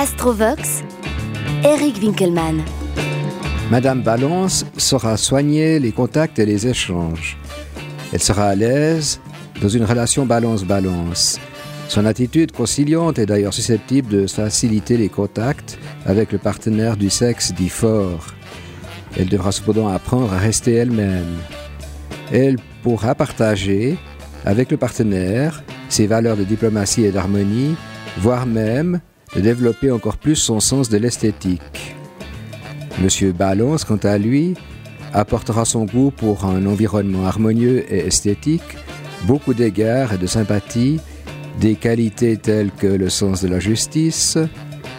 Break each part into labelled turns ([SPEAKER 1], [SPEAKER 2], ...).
[SPEAKER 1] Astrovox, Eric Winkelmann.
[SPEAKER 2] Madame Balance saura soigner les contacts et les échanges. Elle sera à l'aise dans une relation balance-balance. Son attitude conciliante est d'ailleurs susceptible de faciliter les contacts avec le partenaire du sexe dit fort. Elle devra cependant apprendre à rester elle-même. Elle pourra partager avec le partenaire ses valeurs de diplomatie et d'harmonie, voire même de développer encore plus son sens de l'esthétique. Monsieur Balance, quant à lui, apportera son goût pour un environnement harmonieux et esthétique, beaucoup d'égards et de sympathie, des qualités telles que le sens de la justice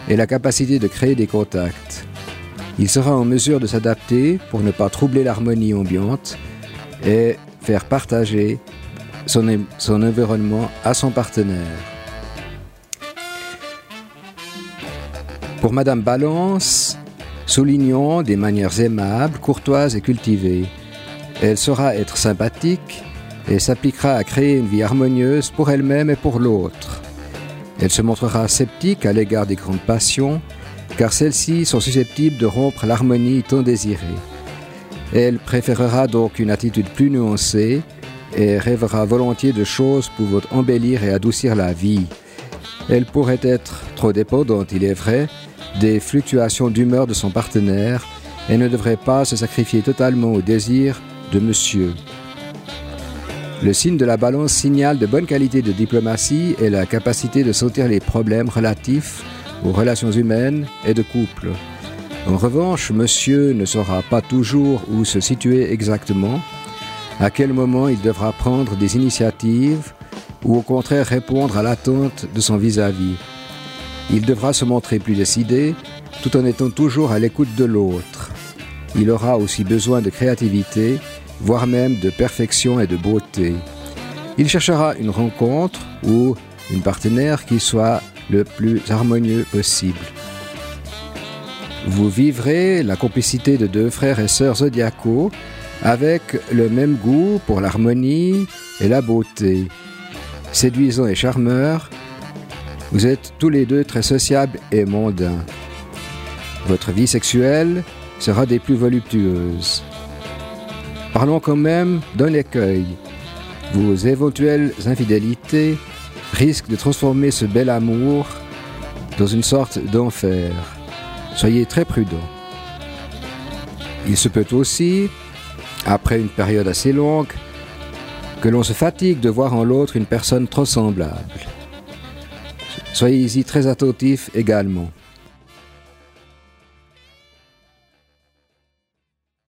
[SPEAKER 2] et la capacité de créer des contacts. Il sera en mesure de s'adapter pour ne pas troubler l'harmonie ambiante et faire partager son environnement à son partenaire. Pour Madame Balance, soulignons des manières aimables, courtoises et cultivées. Elle saura être sympathique et s'appliquera à créer une vie harmonieuse pour elle-même et pour l'autre. Elle se montrera sceptique à l'égard des grandes passions, car celles-ci sont susceptibles de rompre l'harmonie tant désirée. Elle préférera donc une attitude plus nuancée et rêvera volontiers de choses pouvant embellir et adoucir la vie. Elle pourrait être trop dépendante, il est vrai, des fluctuations d'humeur de son partenaire et ne devrait pas se sacrifier totalement au désir de monsieur. Le signe de la balance signale de bonne qualité de diplomatie et la capacité de sauter les problèmes relatifs aux relations humaines et de couple. En revanche, monsieur ne saura pas toujours où se situer exactement, à quel moment il devra prendre des initiatives ou au contraire répondre à l'attente de son vis-à-vis. -vis. Il devra se montrer plus décidé tout en étant toujours à l'écoute de l'autre. Il aura aussi besoin de créativité, voire même de perfection et de beauté. Il cherchera une rencontre ou une partenaire qui soit le plus harmonieux possible. Vous vivrez la complicité de deux frères et sœurs zodiacaux avec le même goût pour l'harmonie et la beauté. Séduisant et charmeur, vous êtes tous les deux très sociables et mondains. Votre vie sexuelle sera des plus voluptueuses. Parlons quand même d'un écueil. Vos éventuelles infidélités risquent de transformer ce bel amour dans une sorte d'enfer. Soyez très prudent. Il se peut aussi, après une période assez longue, que l'on se fatigue de voir en l'autre une personne trop semblable. Soyez-y très attentif également.